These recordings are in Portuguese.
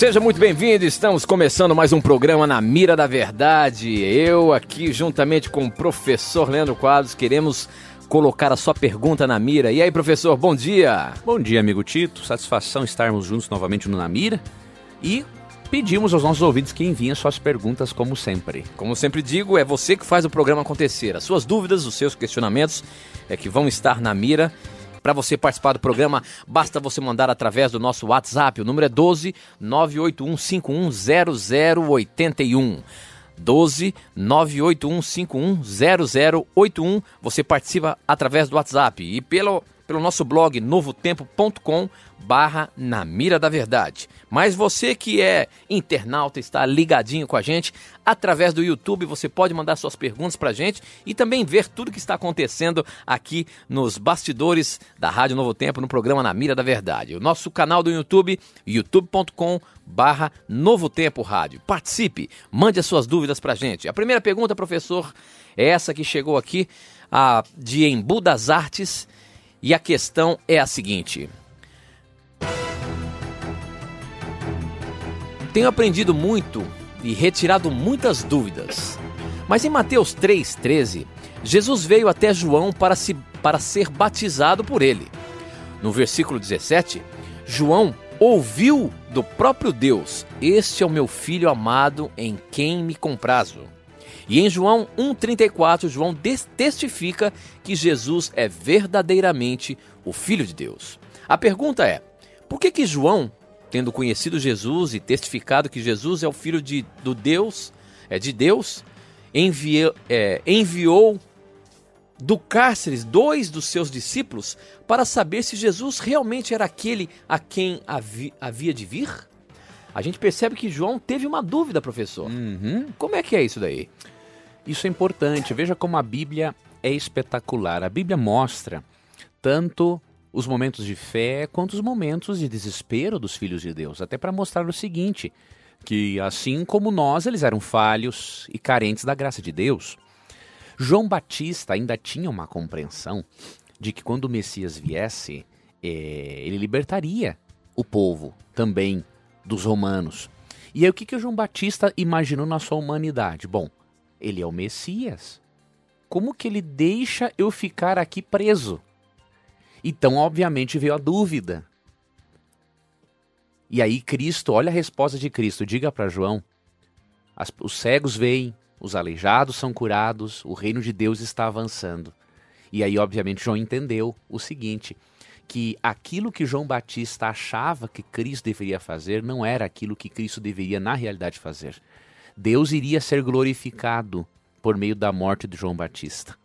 Seja muito bem-vindo, estamos começando mais um programa na Mira da Verdade. Eu aqui, juntamente com o professor Leandro Quadros, queremos colocar a sua pergunta na mira. E aí, professor, bom dia! Bom dia, amigo Tito. Satisfação estarmos juntos novamente no Na Mira. E pedimos aos nossos ouvintes que enviem suas perguntas, como sempre. Como sempre digo, é você que faz o programa acontecer. As suas dúvidas, os seus questionamentos é que vão estar na mira. Para você participar do programa, basta você mandar através do nosso WhatsApp. O número é 12 981510081. 12 981510081. Você participa através do WhatsApp e pelo, pelo nosso blog novotempo.com barra na mira da verdade. Mas você que é internauta, está ligadinho com a gente, através do YouTube você pode mandar suas perguntas para a gente e também ver tudo que está acontecendo aqui nos bastidores da Rádio Novo Tempo no programa Na Mira da Verdade. O nosso canal do YouTube, youtube.com barra Novo Tempo Rádio. Participe, mande as suas dúvidas para a gente. A primeira pergunta, professor, é essa que chegou aqui, a de Embu das Artes, e a questão é a seguinte... Tenho aprendido muito e retirado muitas dúvidas. Mas em Mateus 3,13, Jesus veio até João para, se, para ser batizado por ele. No versículo 17, João ouviu do próprio Deus: Este é o meu filho amado em quem me comprazo. E em João 1,34, João testifica que Jesus é verdadeiramente o Filho de Deus. A pergunta é: por que, que João tendo conhecido Jesus e testificado que Jesus é o Filho de, do Deus, é de Deus, enviou, é, enviou do cárcere dois dos seus discípulos para saber se Jesus realmente era aquele a quem havia, havia de vir? A gente percebe que João teve uma dúvida, professor. Uhum. Como é que é isso daí? Isso é importante. Veja como a Bíblia é espetacular. A Bíblia mostra tanto os momentos de fé quanto os momentos de desespero dos filhos de Deus, até para mostrar o seguinte, que assim como nós, eles eram falhos e carentes da graça de Deus. João Batista ainda tinha uma compreensão de que quando o Messias viesse, é, ele libertaria o povo também dos romanos. E aí o que, que o João Batista imaginou na sua humanidade? Bom, ele é o Messias. Como que ele deixa eu ficar aqui preso? Então, obviamente, veio a dúvida. E aí, Cristo, olha a resposta de Cristo: diga para João: as, os cegos veem, os aleijados são curados, o reino de Deus está avançando. E aí, obviamente, João entendeu o seguinte: que aquilo que João Batista achava que Cristo deveria fazer não era aquilo que Cristo deveria, na realidade, fazer. Deus iria ser glorificado por meio da morte de João Batista.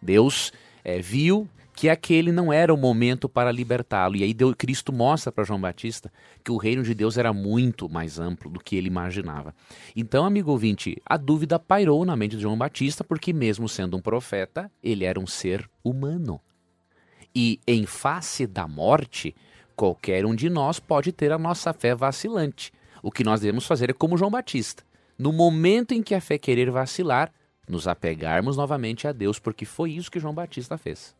Deus é, viu que aquele não era o momento para libertá-lo. E aí Deus, Cristo mostra para João Batista que o reino de Deus era muito mais amplo do que ele imaginava. Então, amigo ouvinte, a dúvida pairou na mente de João Batista, porque mesmo sendo um profeta, ele era um ser humano. E em face da morte, qualquer um de nós pode ter a nossa fé vacilante. O que nós devemos fazer é como João Batista. No momento em que a fé querer vacilar, nos apegarmos novamente a Deus, porque foi isso que João Batista fez.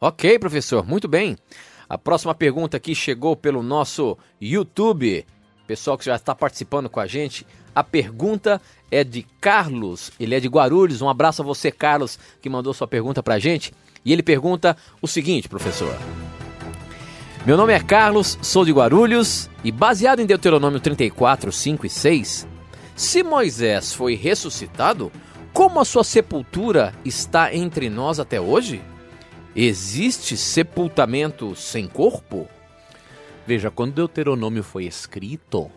Ok, professor, muito bem. A próxima pergunta aqui chegou pelo nosso YouTube. Pessoal que já está participando com a gente. A pergunta é de Carlos, ele é de Guarulhos. Um abraço a você, Carlos, que mandou sua pergunta para a gente. E ele pergunta o seguinte, professor. Meu nome é Carlos, sou de Guarulhos e baseado em Deuteronômio 34, 5 e 6, se Moisés foi ressuscitado, como a sua sepultura está entre nós até hoje? Existe sepultamento sem corpo? Veja, quando Deuteronômio foi escrito,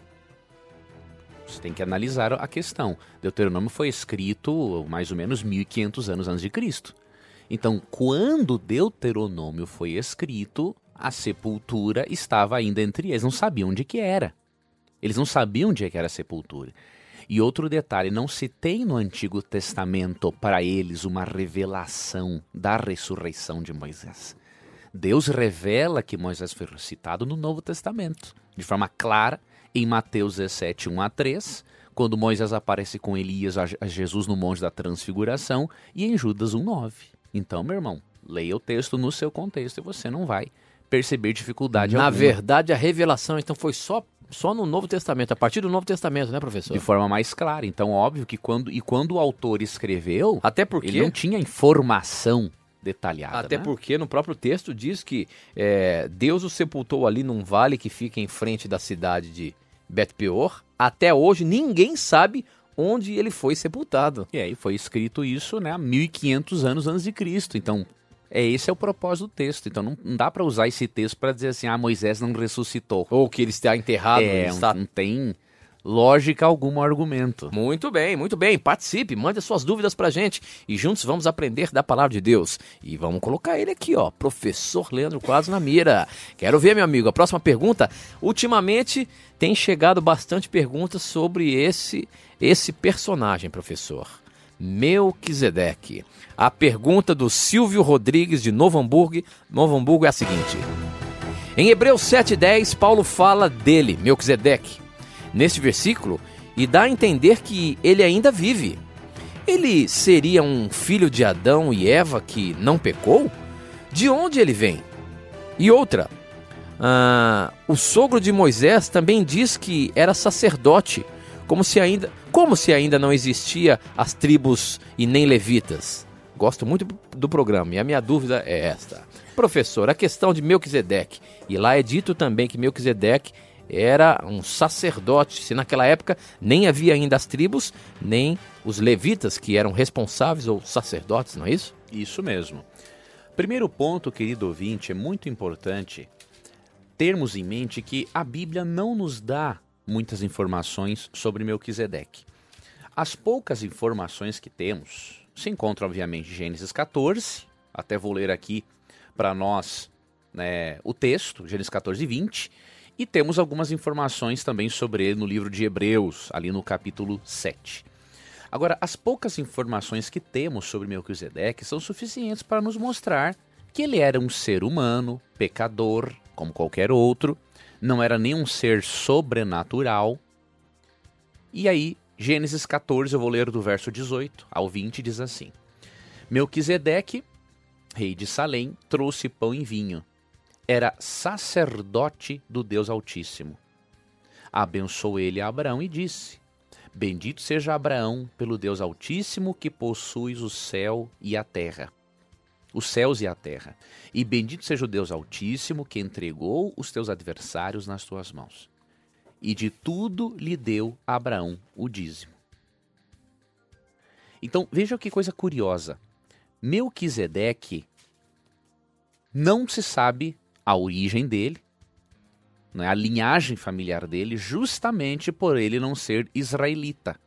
você tem que analisar a questão. Deuteronômio foi escrito mais ou menos 1500 anos antes de Cristo. Então, quando Deuteronômio foi escrito, a sepultura estava ainda entre eles, não sabiam onde que era. Eles não sabiam onde é que era a sepultura. E outro detalhe, não se tem no Antigo Testamento para eles uma revelação da ressurreição de Moisés. Deus revela que Moisés foi ressuscitado no Novo Testamento, de forma clara, em Mateus 17, 1 a 3, quando Moisés aparece com Elias a Jesus no Monte da Transfiguração, e em Judas 1, 9. Então, meu irmão, leia o texto no seu contexto e você não vai perceber dificuldade Na alguma. verdade, a revelação então foi só só no Novo Testamento, a partir do Novo Testamento, né, professor? De forma mais clara. Então, óbvio que quando e quando o autor escreveu, até porque ele não tinha informação detalhada. Até né? porque no próprio texto diz que é, Deus o sepultou ali num vale que fica em frente da cidade de Bet Peor. Até hoje ninguém sabe onde ele foi sepultado. E aí foi escrito isso, né, há 1500 anos antes de Cristo. Então, é esse é o propósito do texto. Então não, não dá para usar esse texto para dizer assim, ah, Moisés não ressuscitou. Ou que ele está enterrado. É, está... não tem lógica alguma argumento. Muito bem, muito bem. Participe, mande suas dúvidas pra gente e juntos vamos aprender da palavra de Deus. E vamos colocar ele aqui, ó, professor Leandro Quadros na mira. Quero ver, meu amigo, a próxima pergunta. Ultimamente tem chegado bastante perguntas sobre esse esse personagem, professor. Melquisedeque. A pergunta do Silvio Rodrigues de Novo Hamburgo, Novo Hamburgo é a seguinte: Em Hebreus 7:10, Paulo fala dele, Melquisedeque, neste versículo e dá a entender que ele ainda vive. Ele seria um filho de Adão e Eva que não pecou? De onde ele vem? E outra, ah, o sogro de Moisés também diz que era sacerdote, como se ainda, como se ainda não existia as tribos e nem levitas. Gosto muito do programa e a minha dúvida é esta. Professor, a questão de Melquisedeque. E lá é dito também que Melquisedeque era um sacerdote, se naquela época nem havia ainda as tribos, nem os levitas que eram responsáveis ou sacerdotes, não é isso? Isso mesmo. Primeiro ponto, querido ouvinte, é muito importante termos em mente que a Bíblia não nos dá muitas informações sobre Melquisedeque. As poucas informações que temos se encontram, obviamente, em Gênesis 14, até vou ler aqui para nós né, o texto, Gênesis 14, 20, e temos algumas informações também sobre ele no livro de Hebreus, ali no capítulo 7. Agora, as poucas informações que temos sobre Melquisedeque são suficientes para nos mostrar que ele era um ser humano, pecador, como qualquer outro, não era nenhum ser sobrenatural. E aí, Gênesis 14, eu vou ler do verso 18 ao 20, diz assim: Melquisedeque, rei de Salém, trouxe pão e vinho era sacerdote do Deus Altíssimo. Abençoou ele a Abraão e disse: Bendito seja Abraão pelo Deus Altíssimo que possuis o céu e a terra. Os céus e a terra. E bendito seja o Deus Altíssimo que entregou os teus adversários nas tuas mãos. E de tudo lhe deu a Abraão o dízimo. Então, veja que coisa curiosa. Melquisedeque não se sabe a origem dele, né, a linhagem familiar dele, justamente por ele não ser israelita.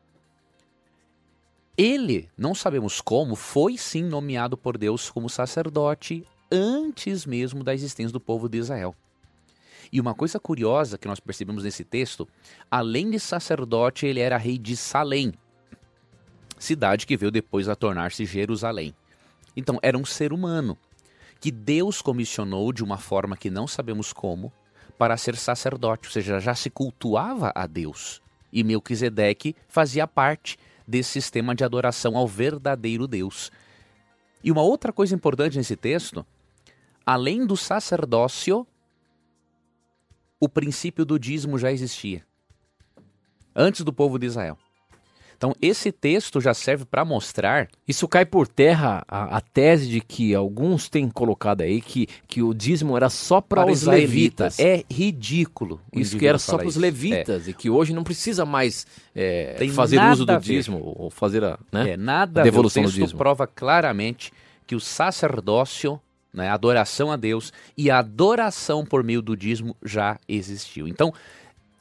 Ele, não sabemos como, foi sim nomeado por Deus como sacerdote antes mesmo da existência do povo de Israel. E uma coisa curiosa que nós percebemos nesse texto, além de sacerdote, ele era rei de Salém, cidade que veio depois a tornar-se Jerusalém. Então, era um ser humano que Deus comissionou de uma forma que não sabemos como para ser sacerdote, ou seja, já se cultuava a Deus. E Melquisedeque fazia parte desse sistema de adoração ao verdadeiro Deus. E uma outra coisa importante nesse texto, além do sacerdócio, o princípio do dízimo já existia. Antes do povo de Israel. Então, esse texto já serve para mostrar. Isso cai por terra a, a, tese de que alguns têm colocado aí que, que o dízimo era só para os levitas. É ridículo. Isso que era só para os levitas é. e que hoje não precisa mais é, fazer uso do dízimo ou fazer a, né, é, nada a devolução o texto do dízimo. prova claramente que o sacerdócio, né, a adoração a Deus e a adoração por meio do dízimo já existiu. Então,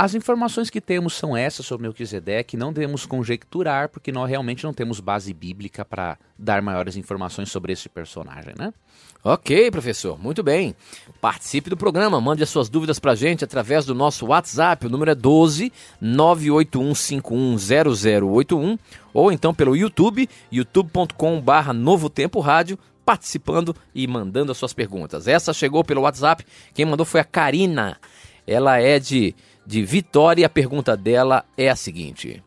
As informações que temos são essas sobre Melquisedeque, não devemos conjecturar, porque nós realmente não temos base bíblica para dar maiores informações sobre esse personagem, né? Ok, professor, muito bem. Participe do programa, mande as suas dúvidas para a gente através do nosso WhatsApp, o número é 12 981510081, ou então pelo YouTube, youtube.com/barra Novo Tempo Rádio, participando e mandando as suas perguntas. Essa chegou pelo WhatsApp, quem mandou foi a Karina. Ela é de, de Vitória e a pergunta dela é a seguinte.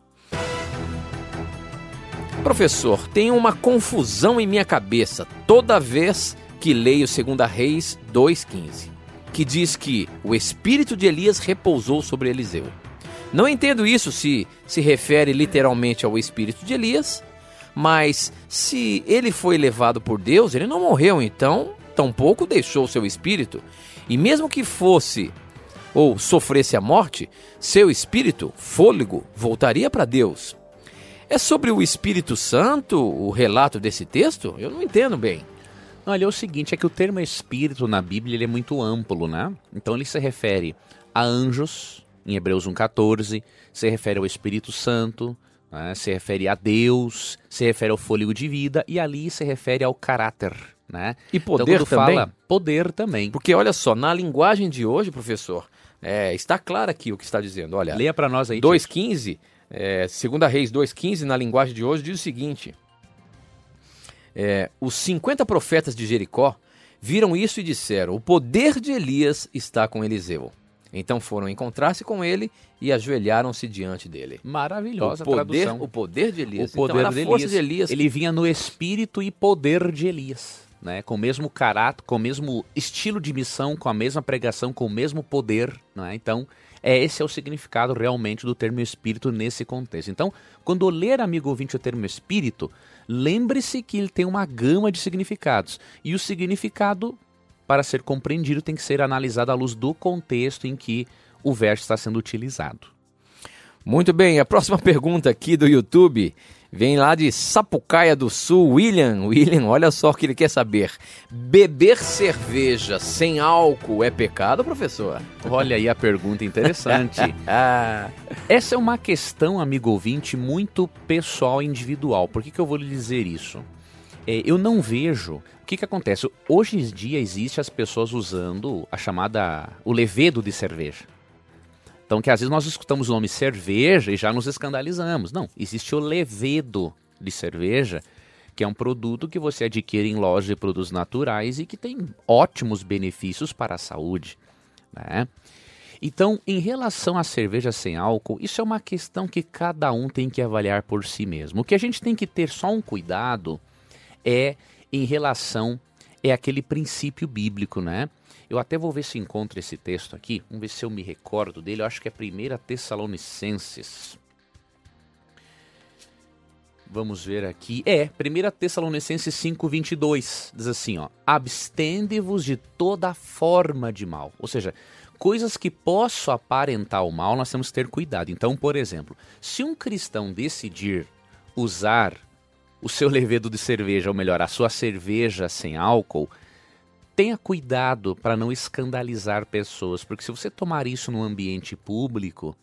Professor, tem uma confusão em minha cabeça toda vez que leio 2 Reis 2,15, que diz que o espírito de Elias repousou sobre Eliseu. Não entendo isso se se refere literalmente ao espírito de Elias, mas se ele foi levado por Deus, ele não morreu, então tampouco deixou seu espírito. E mesmo que fosse ou sofresse a morte, seu espírito, fôlego, voltaria para Deus. É sobre o Espírito Santo o relato desse texto? Eu não entendo bem. Olha, é o seguinte, é que o termo espírito na Bíblia ele é muito amplo, né? Então ele se refere a anjos, em Hebreus 1,14, se refere ao Espírito Santo, né? se refere a Deus, se refere ao fôlego de vida, e ali se refere ao caráter, né? E poder então, também? Fala, poder também. Porque olha só, na linguagem de hoje, professor, é, está claro aqui o que está dizendo. Olha, Leia para nós aí. 2,15, é, segunda Reis 2,15, na linguagem de hoje, diz o seguinte... É, os 50 profetas de Jericó viram isso e disseram: O poder de Elias está com Eliseu. Então foram encontrar-se com ele e ajoelharam-se diante dele. Maravilhosa o poder, tradução. O poder de Elias. O poder então, de, Elias. de, Elias. Ele vinha no espírito e poder de Elias. Né, com o mesmo caráter, com o mesmo estilo de missão, com a mesma pregação, com o mesmo poder. Né? Então, é, esse é o significado realmente do termo espírito nesse contexto. Então, quando ler, amigo ouvinte, o termo espírito, lembre-se que ele tem uma gama de significados. E o significado, para ser compreendido, tem que ser analisado à luz do contexto em que o verso está sendo utilizado. Muito bem, a próxima pergunta aqui do YouTube Vem lá de Sapucaia do Sul, William. William, olha só o que ele quer saber. Beber cerveja sem álcool é pecado, professor? Olha aí a pergunta interessante. Ah. Essa é uma questão, amigo ouvinte, muito pessoal e individual. Por que, que eu vou lhe dizer isso? É, eu não vejo. O que, que acontece? Hoje em dia existe as pessoas usando a chamada. o levedo de cerveja. Então, que às vezes nós escutamos o nome cerveja e já nos escandalizamos. Não, existe o levedo de cerveja, que é um produto que você adquire em lojas de produtos naturais e que tem ótimos benefícios para a saúde. Né? Então, em relação à cerveja sem álcool, isso é uma questão que cada um tem que avaliar por si mesmo. O que a gente tem que ter só um cuidado é em relação é aquele princípio bíblico, né? Eu até vou ver se encontro esse texto aqui. Vamos ver se eu me recordo dele. Eu acho que é 1 Tessalonicenses. Vamos ver aqui. É, 1 Tessalonicenses 5, 22. Diz assim, ó. Abstende-vos de toda forma de mal. Ou seja, coisas que possam aparentar o mal, nós temos que ter cuidado. Então, por exemplo, se um cristão decidir usar o seu levedo de cerveja, ou melhor, a sua cerveja sem álcool, tenha cuidado para não escandalizar pessoas, porque se você tomar isso no ambiente público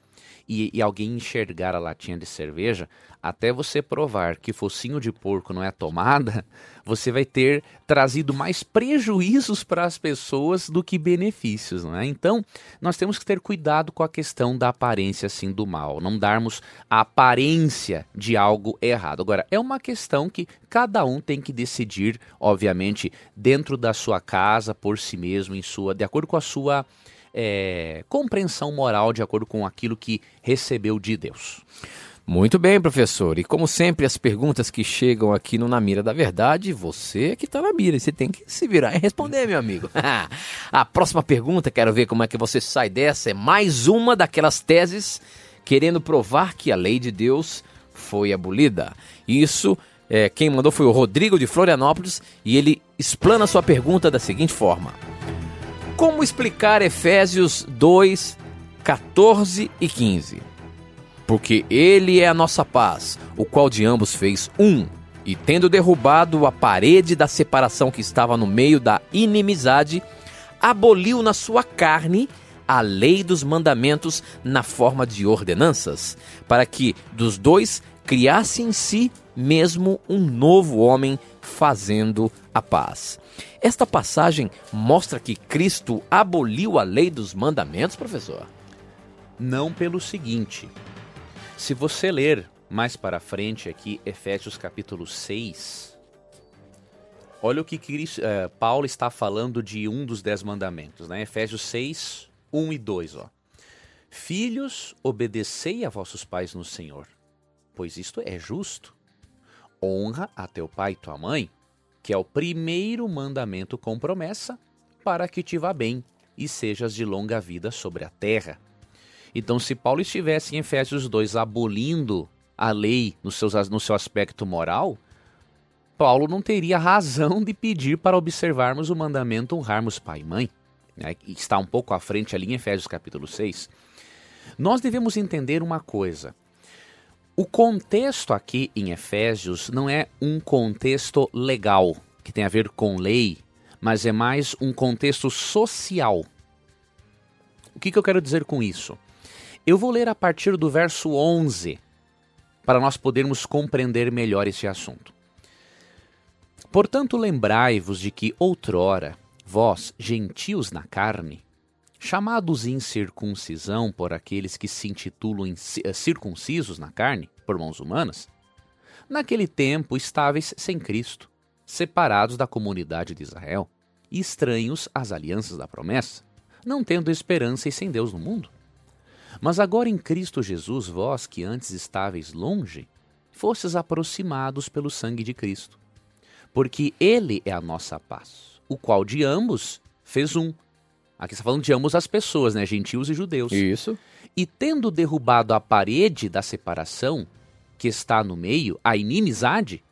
e, e, alguém enxergar a latinha de cerveja, até você provar que focinho de porco não é tomada, você vai ter trazido mais prejuízos para as pessoas do que benefícios, não é? Então, nós temos que ter cuidado com a questão da aparência assim do mal, não darmos a aparência de algo errado. Agora, é uma questão que cada um tem que decidir, obviamente, dentro da sua casa, por si mesmo, em sua, de acordo com a sua é, compreensão moral, de acordo com aquilo que recebeu de Deus. Muito bem, professor. E como sempre, as perguntas que chegam aqui no Na Mira da Verdade, você que está na mira, você tem que se virar e responder, meu amigo. a próxima pergunta, quero ver como é que você sai dessa, é mais uma daquelas teses querendo provar que a lei de Deus foi abolida. Isso, é, quem mandou foi o Rodrigo de Florianópolis e ele explana sua pergunta da seguinte forma: Como explicar Efésios 2, 14 e 15? porque ele é a nossa paz, o qual de ambos fez um, e tendo derrubado a parede da separação que estava no meio da inimizade, aboliu na sua carne a lei dos mandamentos na forma de ordenanças, para que dos dois criasse em si mesmo um novo homem fazendo a paz. Esta passagem mostra que Cristo aboliu a lei dos mandamentos, professor? Não pelo seguinte. Se você ler mais para frente aqui Efésios capítulo 6, olha o que Cristo, uh, Paulo está falando de um dos dez mandamentos, né? Efésios 6, 1 e 2, ó. Filhos, obedecei a vossos pais no Senhor, pois isto é justo. Honra a teu pai e tua mãe, que é o primeiro mandamento com promessa, para que te vá bem e sejas de longa vida sobre a terra. Então, se Paulo estivesse em Efésios 2 abolindo a lei no seu, no seu aspecto moral, Paulo não teria razão de pedir para observarmos o mandamento honrarmos pai e mãe. Né? Está um pouco à frente ali em Efésios capítulo 6. Nós devemos entender uma coisa. O contexto aqui em Efésios não é um contexto legal, que tem a ver com lei, mas é mais um contexto social. O que, que eu quero dizer com isso? Eu vou ler a partir do verso 11 para nós podermos compreender melhor esse assunto. Portanto, lembrai-vos de que outrora, vós, gentios na carne, chamados incircuncisão por aqueles que se intitulam eh, circuncisos na carne, por mãos humanas, naquele tempo estáveis sem Cristo, separados da comunidade de Israel e estranhos às alianças da promessa, não tendo esperança e sem Deus no mundo. Mas agora em Cristo Jesus, vós que antes estáveis longe, fostes aproximados pelo sangue de Cristo. Porque Ele é a nossa paz, o qual de ambos fez um, Aqui está falando de ambos as pessoas, né? Gentios e judeus. Isso. E tendo derrubado a parede da separação, que está no meio, a inimizade,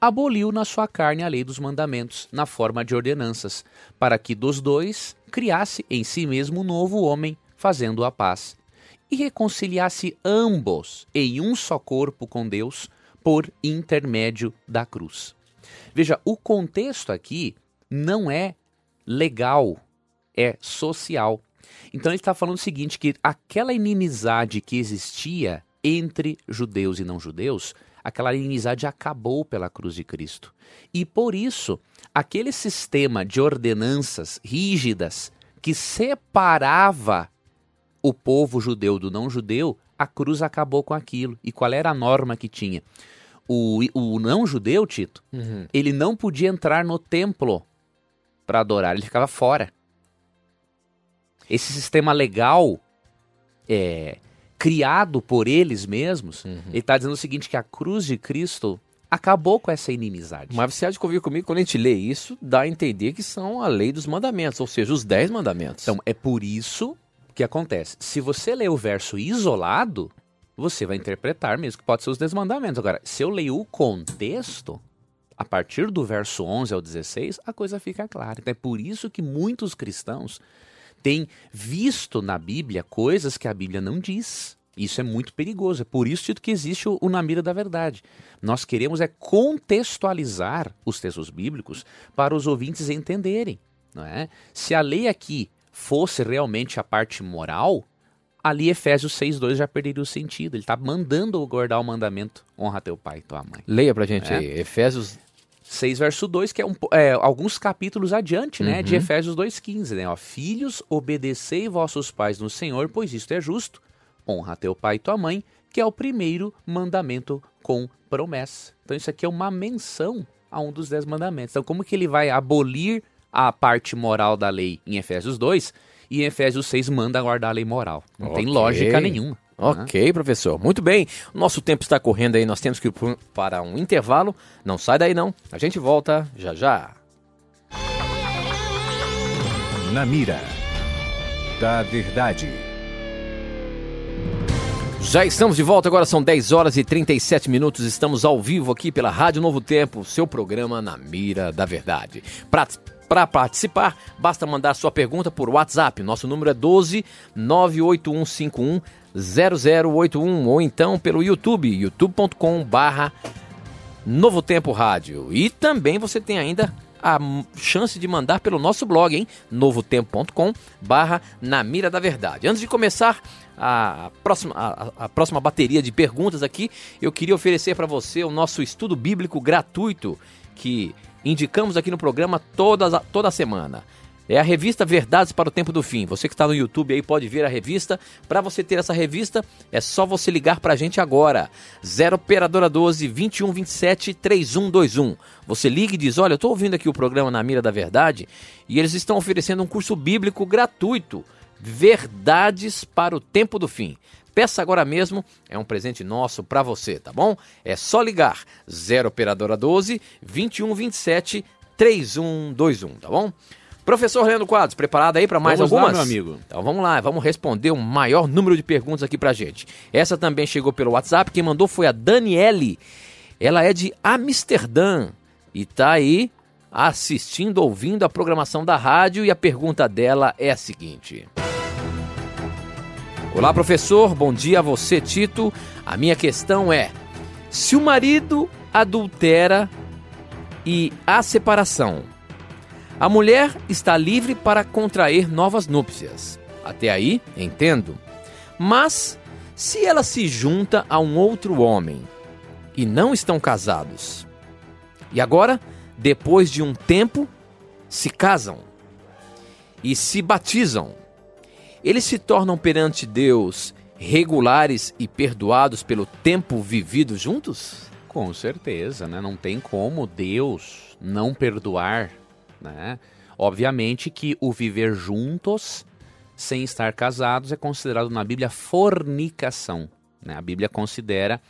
aboliu na sua carne a lei dos mandamentos, na forma de ordenanças, para que dos dois criasse em si mesmo um novo homem, fazendo a paz, e reconciliasse ambos em um só corpo com Deus por intermédio da cruz. Veja, o contexto aqui não é legal é social. Então ele está falando o seguinte: que aquela inimizade que existia entre judeus e não judeus, aquela inimizade acabou pela cruz de Cristo. E por isso, aquele sistema de ordenanças rígidas que separava o povo judeu do não judeu, a cruz acabou com aquilo. E qual era a norma que tinha? O, o não judeu, Tito, uhum. ele não podia entrar no templo para adorar, ele ficava fora. Esse sistema legal é, criado por eles mesmos, uhum. ele está dizendo o seguinte, que a cruz de Cristo acabou com essa inimizade. Mas você há de convir comigo, quando a gente lê isso, dá a entender que são a lei dos mandamentos, ou seja, os dez mandamentos. Então, é por isso que acontece. Se você lê o verso isolado, você vai interpretar mesmo que pode ser os dez mandamentos. Agora, se eu leio o contexto, a partir do verso 11 ao 16, a coisa fica clara. Então, é por isso que muitos cristãos tem visto na Bíblia coisas que a Bíblia não diz. Isso é muito perigoso. É por isso que existe o, o Na Mira da Verdade. Nós queremos é contextualizar os textos bíblicos para os ouvintes entenderem. Não é? Se a lei aqui fosse realmente a parte moral, ali Efésios 6,2 já perderia o sentido. Ele está mandando guardar o mandamento: honra teu pai e tua mãe. Leia pra gente é. aí, Efésios 6, verso 2, que é, um, é, alguns capítulos adiante, né, uhum. de Efésios 2,15, né, ó, Filhos, obedecei vossos pais no Senhor, pois isto é justo. Honra teu pai e tua mãe, que é o primeiro mandamento com promessa. Então isso aqui é uma menção a um dos dez mandamentos. Então como que ele vai abolir a parte moral da lei em Efésios 2 e em Efésios 6 manda guardar a lei moral? Não okay. tem lógica nenhuma. Ok, professor. Muito bem. Nosso tempo está correndo aí, nós temos que ir para um intervalo. Não sai daí não. A gente volta já já. Na mira da verdade. Já estamos de volta, agora são 10 horas e 37 minutos. Estamos ao vivo aqui pela Rádio Novo Tempo, seu programa Na Mira da Verdade. Para participar, basta mandar sua pergunta por WhatsApp. Nosso número é 12 98151 0081 ou então pelo YouTube, youtube.com barra Novo Tempo Rádio. E também você tem ainda a chance de mandar pelo nosso blog, hein? novotempo.com barra na mira da verdade. Antes de começar a próxima, a, a próxima bateria de perguntas aqui, eu queria oferecer para você o nosso estudo bíblico gratuito que indicamos aqui no programa toda, toda semana. É a revista Verdades para o Tempo do Fim. Você que está no YouTube aí pode ver a revista. Para você ter essa revista, é só você ligar para a gente agora. 0 Operadora 12 21 27 3121. Você liga e diz: Olha, eu estou ouvindo aqui o programa Na Mira da Verdade e eles estão oferecendo um curso bíblico gratuito. Verdades para o Tempo do Fim. Peça agora mesmo, é um presente nosso para você, tá bom? É só ligar 0 Operadora 12 21 27 3121, tá bom? Professor Leandro Quadros, preparado aí para mais vamos algumas? Lá, meu amigo. Então vamos lá, vamos responder o maior número de perguntas aqui pra gente. Essa também chegou pelo WhatsApp, quem mandou foi a Daniele. Ela é de Amsterdã e tá aí assistindo, ouvindo a programação da rádio e a pergunta dela é a seguinte: Olá, professor, bom dia a você, Tito. A minha questão é: se o marido adultera e há separação, a mulher está livre para contrair novas núpcias. Até aí, entendo. Mas, se ela se junta a um outro homem e não estão casados, e agora, depois de um tempo, se casam e se batizam, eles se tornam perante Deus regulares e perdoados pelo tempo vivido juntos? Com certeza, né? Não tem como Deus não perdoar né? Obviamente que o viver juntos, sem estar casados, é considerado na Bíblia fornicação. Né? A Bíblia considera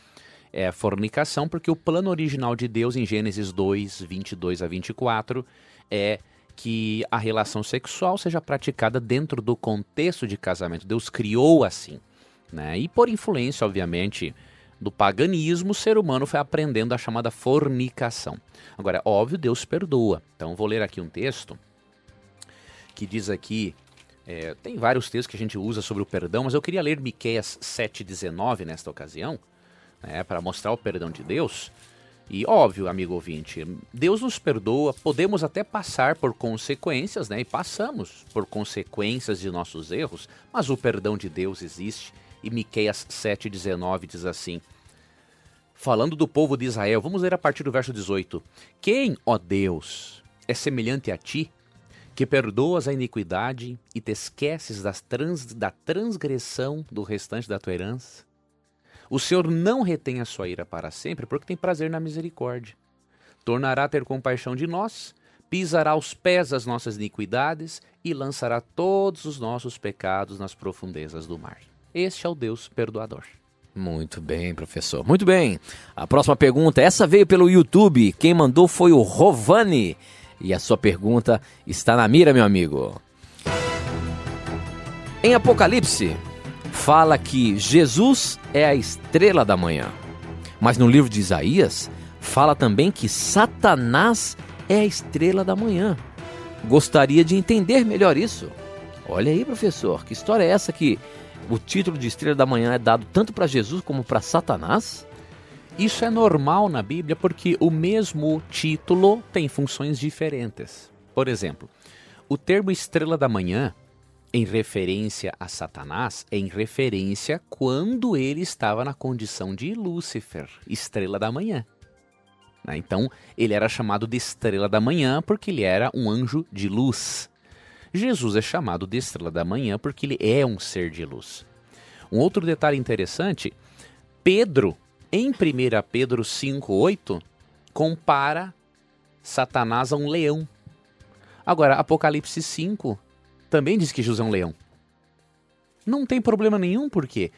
é, fornicação porque o plano original de Deus em Gênesis 2, 22 a 24 é que a relação sexual seja praticada dentro do contexto de casamento. Deus criou assim. Né? E por influência, obviamente, do paganismo, o ser humano foi aprendendo a chamada fornicação. Agora, óbvio, Deus perdoa. Então, vou ler aqui um texto que diz aqui. É, tem vários textos que a gente usa sobre o perdão, mas eu queria ler Miqueias 7,19 nesta ocasião, né, para mostrar o perdão de Deus. E óbvio, amigo ouvinte, Deus nos perdoa, podemos até passar por consequências, né? E passamos por consequências de nossos erros, mas o perdão de Deus existe e Miqueias 7,19 diz assim: Falando do povo de Israel, vamos ler a partir do verso 18: Quem, ó Deus, é semelhante a ti, que perdoas a iniquidade e te esqueces das trans, da transgressão do restante da tua herança? O Senhor não retém a sua ira para sempre, porque tem prazer na misericórdia. Tornará a ter compaixão de nós, pisará os pés das nossas iniquidades e lançará todos os nossos pecados nas profundezas do mar. Este é o Deus perdoador. Muito bem, professor. Muito bem. A próxima pergunta, essa veio pelo YouTube. Quem mandou foi o Rovani. E a sua pergunta está na mira, meu amigo. Em Apocalipse, fala que Jesus é a estrela da manhã. Mas no livro de Isaías, fala também que Satanás é a estrela da manhã. Gostaria de entender melhor isso. Olha aí, professor, que história é essa que o título de estrela da manhã é dado tanto para Jesus como para Satanás? Isso é normal na Bíblia porque o mesmo título tem funções diferentes. Por exemplo, o termo estrela da manhã, em referência a Satanás, é em referência quando ele estava na condição de Lúcifer, estrela da manhã. Né? Então, ele era chamado de estrela da manhã porque ele era um anjo de luz. Jesus é chamado de estrela da manhã porque ele é um ser de luz. Um outro detalhe interessante, Pedro, em 1 Pedro 5,8, compara Satanás a um leão. Agora, Apocalipse 5 também diz que Jesus é um leão. Não tem problema nenhum, porque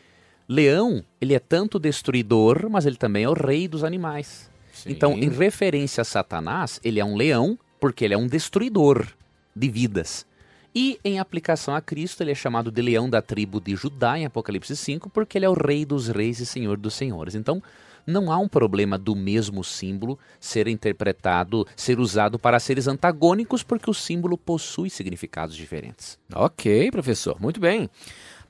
leão, ele é tanto destruidor, mas ele também é o rei dos animais. Sim. Então, em referência a Satanás, ele é um leão porque ele é um destruidor de vidas. E em aplicação a Cristo, ele é chamado de leão da tribo de Judá em Apocalipse 5, porque ele é o rei dos reis e senhor dos senhores. Então, não há um problema do mesmo símbolo ser interpretado, ser usado para seres antagônicos, porque o símbolo possui significados diferentes. Ok, professor, muito bem.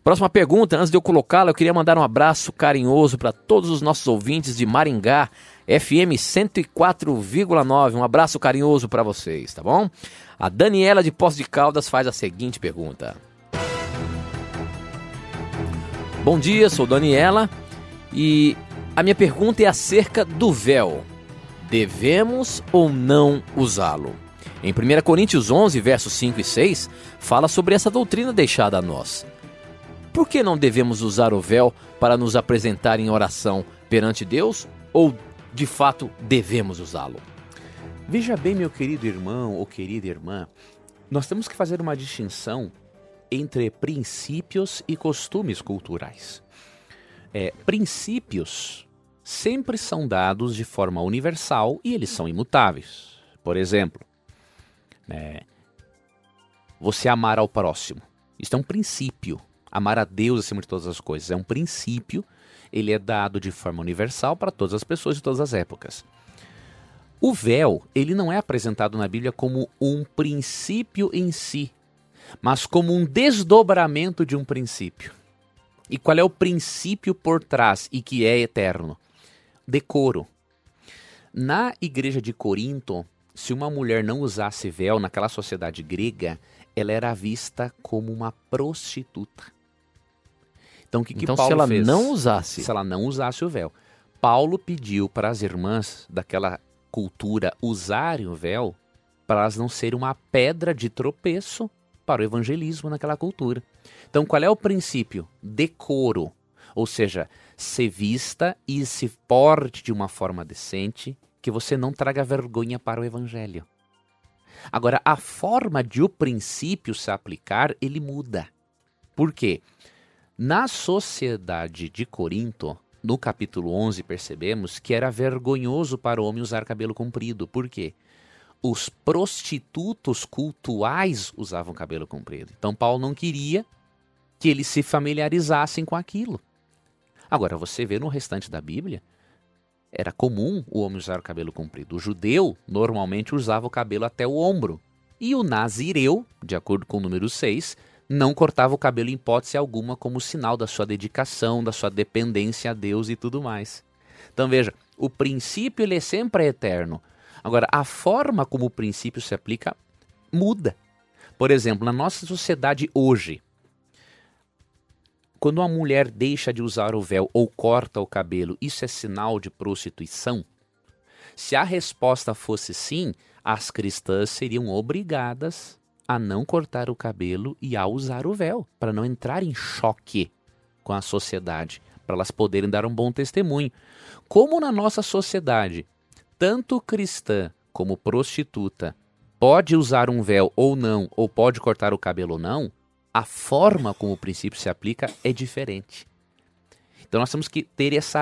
Próxima pergunta, antes de eu colocá-la, eu queria mandar um abraço carinhoso para todos os nossos ouvintes de Maringá. FM 104,9. Um abraço carinhoso para vocês, tá bom? A Daniela de Poço de Caldas faz a seguinte pergunta. Bom dia, sou Daniela e a minha pergunta é acerca do véu. Devemos ou não usá-lo? Em 1 Coríntios 11, versos 5 e 6, fala sobre essa doutrina deixada a nós. Por que não devemos usar o véu para nos apresentar em oração perante Deus ou de fato devemos usá-lo? Veja bem, meu querido irmão ou querida irmã, nós temos que fazer uma distinção entre princípios e costumes culturais. É, princípios sempre são dados de forma universal e eles são imutáveis. Por exemplo, é, você amar ao próximo. Isso é um princípio. Amar a Deus acima de todas as coisas é um princípio. Ele é dado de forma universal para todas as pessoas de todas as épocas. O véu, ele não é apresentado na Bíblia como um princípio em si, mas como um desdobramento de um princípio. E qual é o princípio por trás e que é eterno? Decoro. Na igreja de Corinto, se uma mulher não usasse véu naquela sociedade grega, ela era vista como uma prostituta. Então, o que, que então, Paulo se ela fez? não usasse. Se ela não usasse o véu. Paulo pediu para as irmãs daquela cultura usarem o véu para elas não serem uma pedra de tropeço para o evangelismo naquela cultura. Então, qual é o princípio? Decoro. Ou seja, ser vista e se porte de uma forma decente, que você não traga vergonha para o evangelho. Agora, a forma de o princípio se aplicar, ele muda. Por quê? Na sociedade de Corinto, no capítulo 11, percebemos que era vergonhoso para o homem usar cabelo comprido. Por quê? Os prostitutos cultuais usavam cabelo comprido. Então, Paulo não queria que eles se familiarizassem com aquilo. Agora, você vê no restante da Bíblia, era comum o homem usar o cabelo comprido. O judeu normalmente usava o cabelo até o ombro. E o nazireu, de acordo com o número 6, não cortava o cabelo em hipótese alguma como sinal da sua dedicação, da sua dependência a Deus e tudo mais. Então veja, o princípio ele é sempre eterno. Agora, a forma como o princípio se aplica muda. Por exemplo, na nossa sociedade hoje, quando uma mulher deixa de usar o véu ou corta o cabelo, isso é sinal de prostituição? Se a resposta fosse sim, as cristãs seriam obrigadas a não cortar o cabelo e a usar o véu, para não entrar em choque com a sociedade, para elas poderem dar um bom testemunho. Como na nossa sociedade, tanto cristã como prostituta pode usar um véu ou não, ou pode cortar o cabelo ou não, a forma como o princípio se aplica é diferente. Então nós temos que ter esse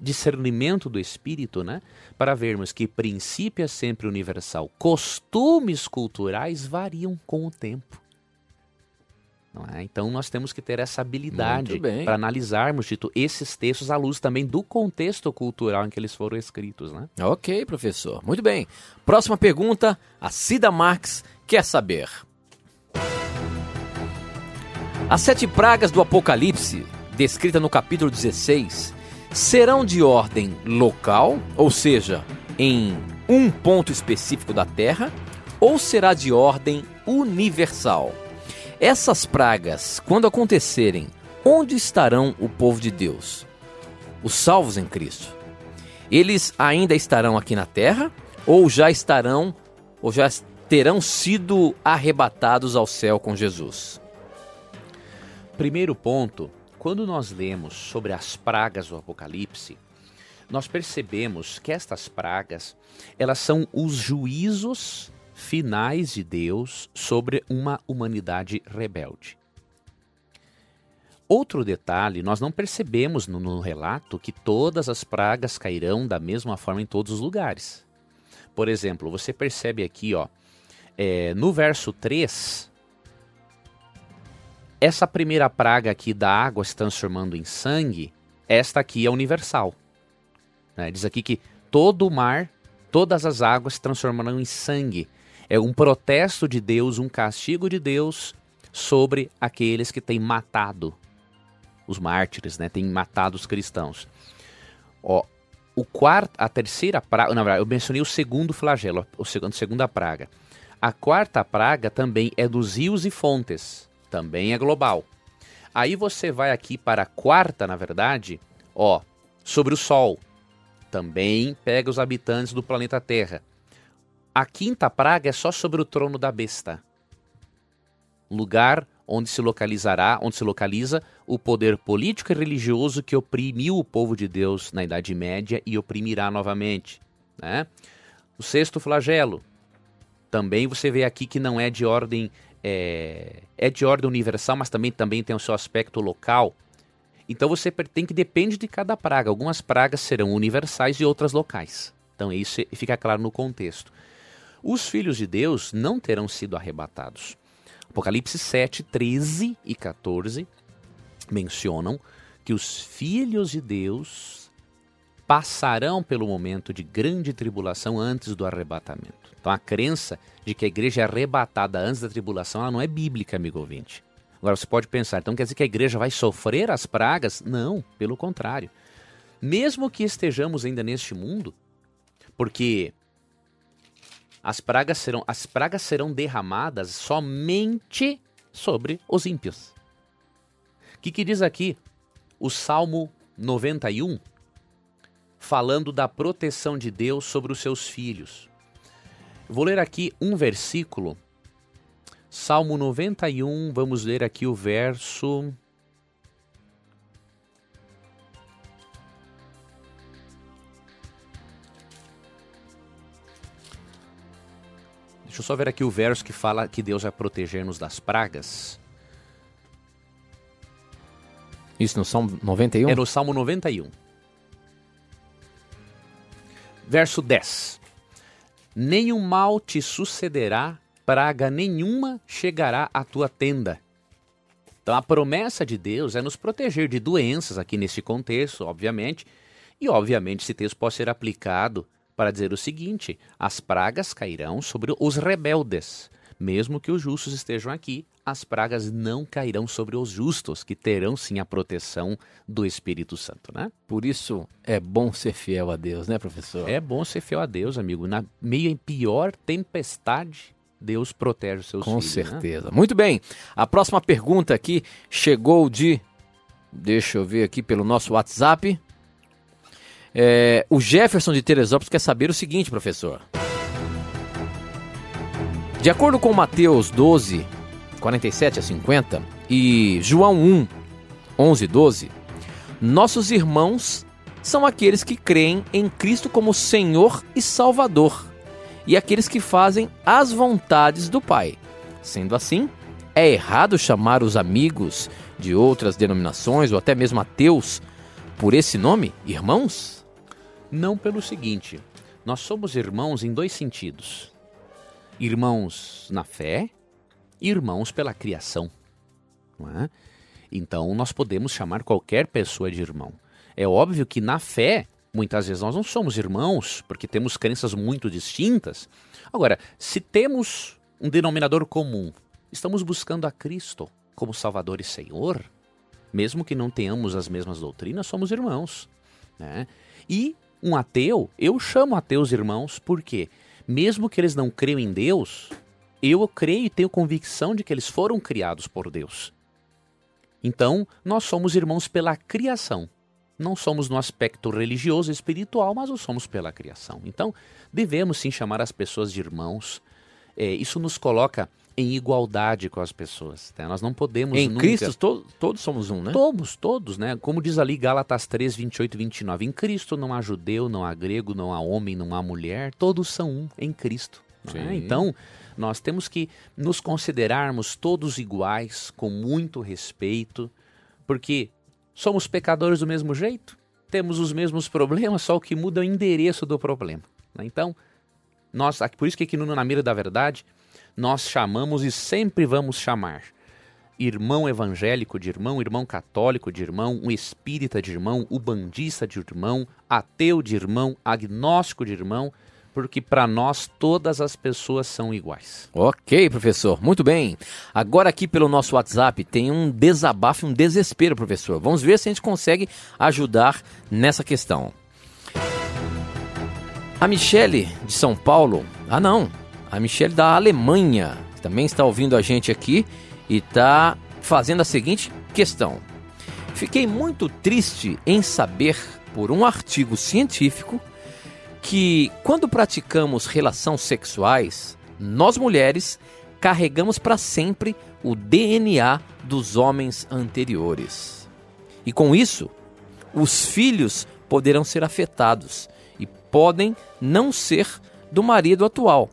discernimento do espírito, né, para vermos que princípio é sempre universal. Costumes culturais variam com o tempo. É? Então nós temos que ter essa habilidade para analisarmos Tito, esses textos à luz também do contexto cultural em que eles foram escritos. Né? Ok, professor. Muito bem. Próxima pergunta, a Cida Marx quer saber. As sete pragas do Apocalipse, descrita no capítulo 16, serão de ordem local, ou seja, em um ponto específico da Terra, ou será de ordem universal? Essas pragas, quando acontecerem, onde estarão o povo de Deus? Os salvos em Cristo. Eles ainda estarão aqui na terra ou já estarão ou já terão sido arrebatados ao céu com Jesus? Primeiro ponto, quando nós lemos sobre as pragas do Apocalipse, nós percebemos que estas pragas, elas são os juízos finais de Deus sobre uma humanidade rebelde. Outro detalhe, nós não percebemos no, no, relato que todas as pragas cairão da mesma forma em todos os lugares. Por exemplo, você percebe aqui, ó, é, no verso 3, essa primeira praga aqui da água se transformando em sangue, esta aqui é universal. Né? Diz aqui que todo o mar, todas as águas se transformarão em sangue. É um protesto de Deus, um castigo de Deus sobre aqueles que têm matado os mártires, né? têm matado os cristãos. Ó, o quarto, a terceira praga, na verdade, eu mencionei o segundo flagelo, o segundo, segunda praga. A quarta praga também é dos rios e fontes, também é global. Aí você vai aqui para a quarta, na verdade, ó, sobre o Sol, também pega os habitantes do planeta Terra. A quinta praga é só sobre o trono da besta, lugar onde se localizará, onde se localiza o poder político e religioso que oprimiu o povo de Deus na Idade Média e oprimirá novamente. Né? O sexto flagelo. Também você vê aqui que não é de ordem é, é de ordem universal, mas também, também tem o seu aspecto local. Então você tem que depende de cada praga. Algumas pragas serão universais e outras locais. Então isso fica claro no contexto. Os filhos de Deus não terão sido arrebatados. Apocalipse 7, 13 e 14 mencionam que os filhos de Deus passarão pelo momento de grande tribulação antes do arrebatamento. Então a crença de que a igreja é arrebatada antes da tribulação, ela não é bíblica, amigo ouvinte. Agora você pode pensar, então quer dizer que a igreja vai sofrer as pragas? Não, pelo contrário. Mesmo que estejamos ainda neste mundo, porque as pragas serão, as pragas serão derramadas somente sobre os ímpios. O que, que diz aqui o Salmo 91, falando da proteção de Deus sobre os seus filhos? Vou ler aqui um versículo. Salmo 91, vamos ler aqui o verso Deixa eu só ver aqui o verso que fala que Deus vai proteger-nos das pragas. Isso no Salmo 91? É no Salmo 91. Verso 10. Nenhum mal te sucederá, praga nenhuma chegará à tua tenda. Então a promessa de Deus é nos proteger de doenças aqui nesse contexto, obviamente. E obviamente esse texto pode ser aplicado para dizer o seguinte: as pragas cairão sobre os rebeldes. Mesmo que os justos estejam aqui, as pragas não cairão sobre os justos, que terão sim a proteção do Espírito Santo, né? Por isso é bom ser fiel a Deus, né, professor? É bom ser fiel a Deus, amigo. Na meio em pior tempestade, Deus protege os seus Com filhos. Com certeza. Né? Muito bem. A próxima pergunta aqui chegou de. Deixa eu ver aqui pelo nosso WhatsApp. É, o Jefferson de Teresópolis quer saber o seguinte, professor. De acordo com Mateus 12, 47 a 50 e João 1, 11 12, nossos irmãos são aqueles que creem em Cristo como Senhor e Salvador e aqueles que fazem as vontades do Pai. Sendo assim, é errado chamar os amigos de outras denominações ou até mesmo ateus por esse nome, irmãos? Não pelo seguinte: nós somos irmãos em dois sentidos. Irmãos na fé, irmãos pela criação. É? Então nós podemos chamar qualquer pessoa de irmão. É óbvio que na fé, muitas vezes nós não somos irmãos, porque temos crenças muito distintas. Agora, se temos um denominador comum, estamos buscando a Cristo como Salvador e Senhor, mesmo que não tenhamos as mesmas doutrinas, somos irmãos. Né? E um ateu, eu chamo ateus irmãos porque, mesmo que eles não creiam em Deus, eu creio e tenho convicção de que eles foram criados por Deus. Então, nós somos irmãos pela criação. Não somos no aspecto religioso e espiritual, mas o somos pela criação. Então, devemos sim chamar as pessoas de irmãos. É, isso nos coloca em igualdade com as pessoas. Né? Nós não podemos. Em nunca... Cristo, to todos somos um, né? Todos, todos, né? Como diz ali Gálatas 3, 28 e 29. Em Cristo não há judeu, não há grego, não há homem, não há mulher. Todos são um em Cristo. Né? Então, nós temos que nos considerarmos todos iguais, com muito respeito, porque somos pecadores do mesmo jeito, temos os mesmos problemas, só o que muda é o endereço do problema. Né? Então, nós, por isso que aqui no Na Mira da Verdade, nós chamamos e sempre vamos chamar irmão evangélico de irmão, irmão católico de irmão, um espírita de irmão, o bandista de irmão, ateu de irmão, agnóstico de irmão, porque para nós todas as pessoas são iguais. Ok, professor, muito bem. Agora aqui pelo nosso WhatsApp tem um desabafo, um desespero, professor. Vamos ver se a gente consegue ajudar nessa questão. A Michele de São Paulo, ah não, a Michele da Alemanha também está ouvindo a gente aqui e está fazendo a seguinte questão. Fiquei muito triste em saber por um artigo científico que quando praticamos relações sexuais, nós mulheres carregamos para sempre o DNA dos homens anteriores. E com isso, os filhos poderão ser afetados e podem não ser do marido atual.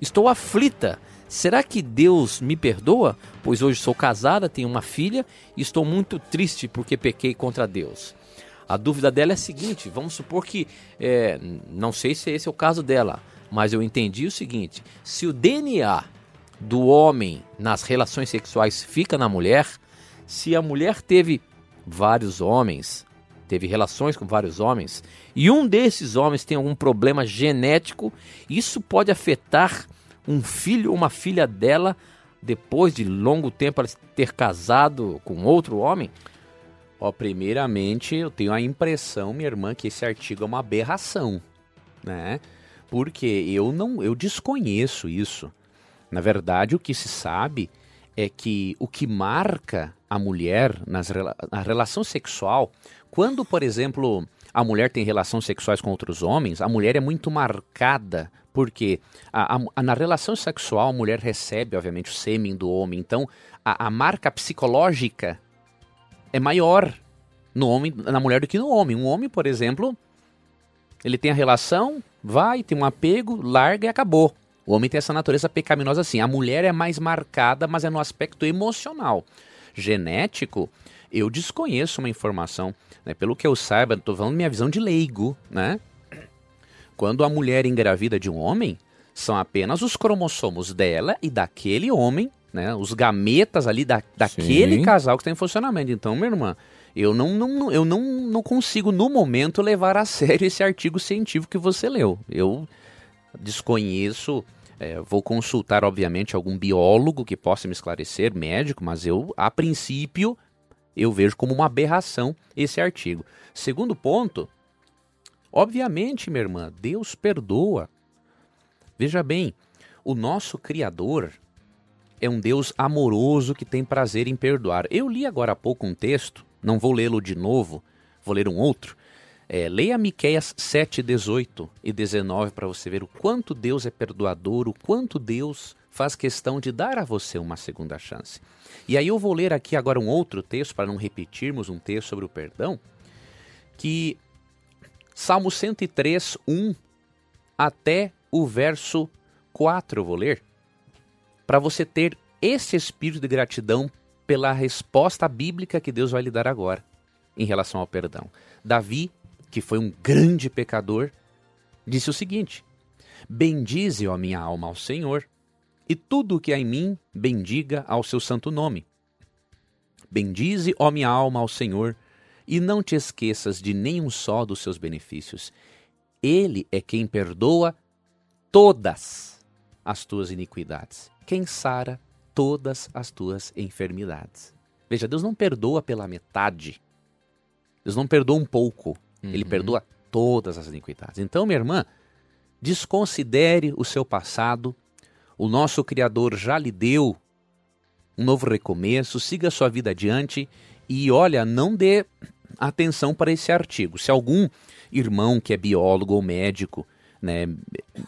Estou aflita. Será que Deus me perdoa? Pois hoje sou casada, tenho uma filha e estou muito triste porque pequei contra Deus. A dúvida dela é a seguinte: vamos supor que, é, não sei se esse é o caso dela, mas eu entendi o seguinte: se o DNA do homem nas relações sexuais fica na mulher, se a mulher teve vários homens, teve relações com vários homens, e um desses homens tem algum problema genético, isso pode afetar um filho ou uma filha dela depois de longo tempo ela ter casado com outro homem? Ó, primeiramente, eu tenho a impressão, minha irmã, que esse artigo é uma aberração, né? Porque eu não, eu desconheço isso. Na verdade, o que se sabe é que o que marca a mulher nas, na relação sexual, quando, por exemplo, a mulher tem relações sexuais com outros homens, a mulher é muito marcada, porque a, a, na relação sexual a mulher recebe, obviamente, o sêmen do homem, então a, a marca psicológica é maior no homem, na mulher do que no homem. Um homem, por exemplo, ele tem a relação, vai, tem um apego, larga e acabou. O homem tem essa natureza pecaminosa assim. A mulher é mais marcada, mas é no aspecto emocional. Genético, eu desconheço uma informação. Né? Pelo que eu saiba, estou falando minha visão de leigo, né? Quando a mulher engravida de um homem, são apenas os cromossomos dela e daquele homem né? Os gametas ali da, daquele Sim. casal que está em funcionamento. Então, minha irmã, eu não, não, eu não, não consigo, no momento, levar a sério esse artigo científico que você leu. Eu desconheço, é, vou consultar, obviamente, algum biólogo que possa me esclarecer, médico, mas eu, a princípio, eu vejo como uma aberração esse artigo. Segundo ponto, obviamente, minha irmã, Deus perdoa. Veja bem, o nosso Criador, é um Deus amoroso que tem prazer em perdoar. Eu li agora há pouco um texto, não vou lê-lo de novo, vou ler um outro. É, leia Miqueias 7, 18 e 19 para você ver o quanto Deus é perdoador, o quanto Deus faz questão de dar a você uma segunda chance. E aí eu vou ler aqui agora um outro texto, para não repetirmos um texto sobre o perdão, que Salmo 103, 1 até o verso 4 eu vou ler para você ter esse espírito de gratidão pela resposta bíblica que Deus vai lhe dar agora em relação ao perdão. Davi, que foi um grande pecador, disse o seguinte: Bendize, ó minha alma, ao Senhor, e tudo o que há em mim, bendiga ao seu santo nome. Bendize, ó minha alma, ao Senhor, e não te esqueças de nenhum só dos seus benefícios. Ele é quem perdoa todas as tuas iniquidades quem sara todas as tuas enfermidades. Veja, Deus não perdoa pela metade. Deus não perdoa um pouco. Uhum. Ele perdoa todas as iniquidades. Então, minha irmã, desconsidere o seu passado. O nosso Criador já lhe deu um novo recomeço. Siga sua vida adiante. E olha, não dê atenção para esse artigo. Se algum irmão que é biólogo ou médico né,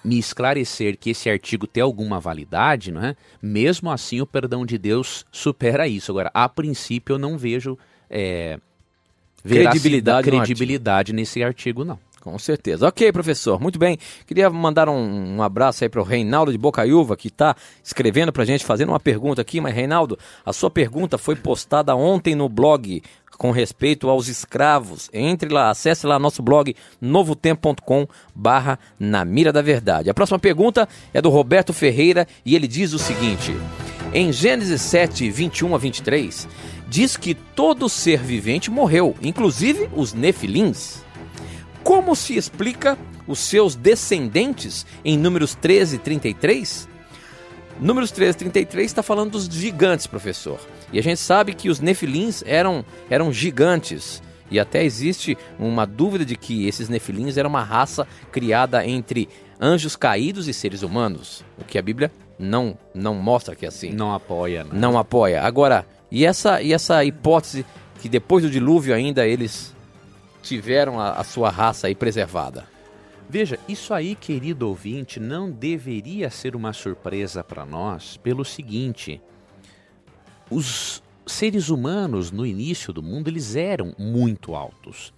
me esclarecer que esse artigo tem alguma validade, não é? mesmo assim o perdão de Deus supera isso. Agora, a princípio eu não vejo é, credibilidade, credibilidade nesse artigo, não. Com certeza. Ok, professor. Muito bem. Queria mandar um, um abraço aí para o Reinaldo de Bocaiúva, que está escrevendo para a gente, fazendo uma pergunta aqui. Mas, Reinaldo, a sua pergunta foi postada ontem no blog com respeito aos escravos. Entre lá, acesse lá nosso blog novotempo.com barra na mira da verdade. A próxima pergunta é do Roberto Ferreira e ele diz o seguinte: Em Gênesis 7, 21 a 23, diz que todo ser vivente morreu, inclusive os nefilins. Como se explica os seus descendentes em Números 13 e 33? Números 13 e 33 está falando dos gigantes, professor. E a gente sabe que os nefilins eram, eram gigantes. E até existe uma dúvida de que esses nefilins eram uma raça criada entre anjos caídos e seres humanos, o que a Bíblia não não mostra que é assim. Não apoia, né? Não apoia. Agora, e essa e essa hipótese que depois do dilúvio ainda eles tiveram a, a sua raça aí preservada? Veja, isso aí, querido ouvinte, não deveria ser uma surpresa para nós, pelo seguinte: os seres humanos no início do mundo eles eram muito altos.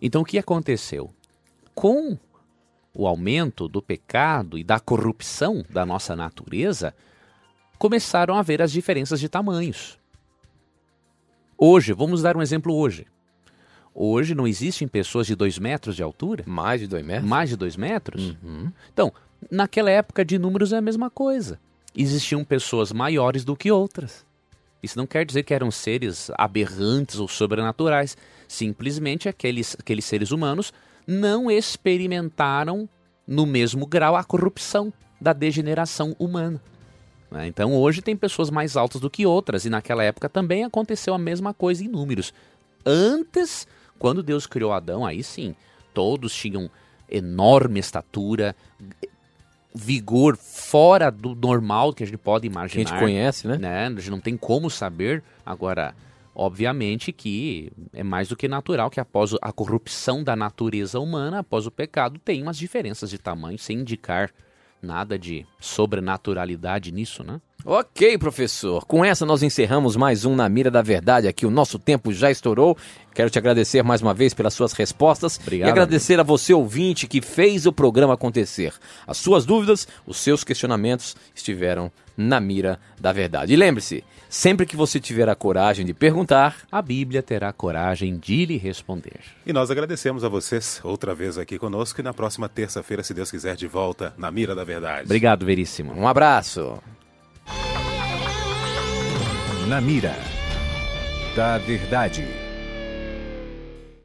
Então o que aconteceu? Com o aumento do pecado e da corrupção da nossa natureza, começaram a haver as diferenças de tamanhos. Hoje, vamos dar um exemplo hoje. Hoje não existem pessoas de 2 metros de altura? Mais de 2 metros? Mais de 2 metros? Uhum. Então, naquela época de números é a mesma coisa. Existiam pessoas maiores do que outras. Isso não quer dizer que eram seres aberrantes ou sobrenaturais. Simplesmente aqueles, aqueles seres humanos não experimentaram no mesmo grau a corrupção da degeneração humana. Né? Então hoje tem pessoas mais altas do que outras, e naquela época também aconteceu a mesma coisa em números. Antes, quando Deus criou Adão, aí sim, todos tinham enorme estatura, vigor fora do normal que a gente pode imaginar. Que a gente conhece, né? né? A gente não tem como saber. Agora, obviamente que é mais do que natural que após a corrupção da natureza humana, após o pecado, tem umas diferenças de tamanho, sem indicar nada de sobrenaturalidade nisso, né? Ok, professor. Com essa nós encerramos mais um Na Mira da Verdade. Aqui o nosso tempo já estourou. Quero te agradecer mais uma vez pelas suas respostas Obrigado, e agradecer a você ouvinte que fez o programa acontecer. As suas dúvidas, os seus questionamentos estiveram na mira da verdade. E lembre-se, sempre que você tiver a coragem de perguntar, a Bíblia terá coragem de lhe responder. E nós agradecemos a vocês outra vez aqui conosco e na próxima terça-feira, se Deus quiser, de volta na mira da verdade. Obrigado, Veríssimo. Um abraço. Na mira da verdade.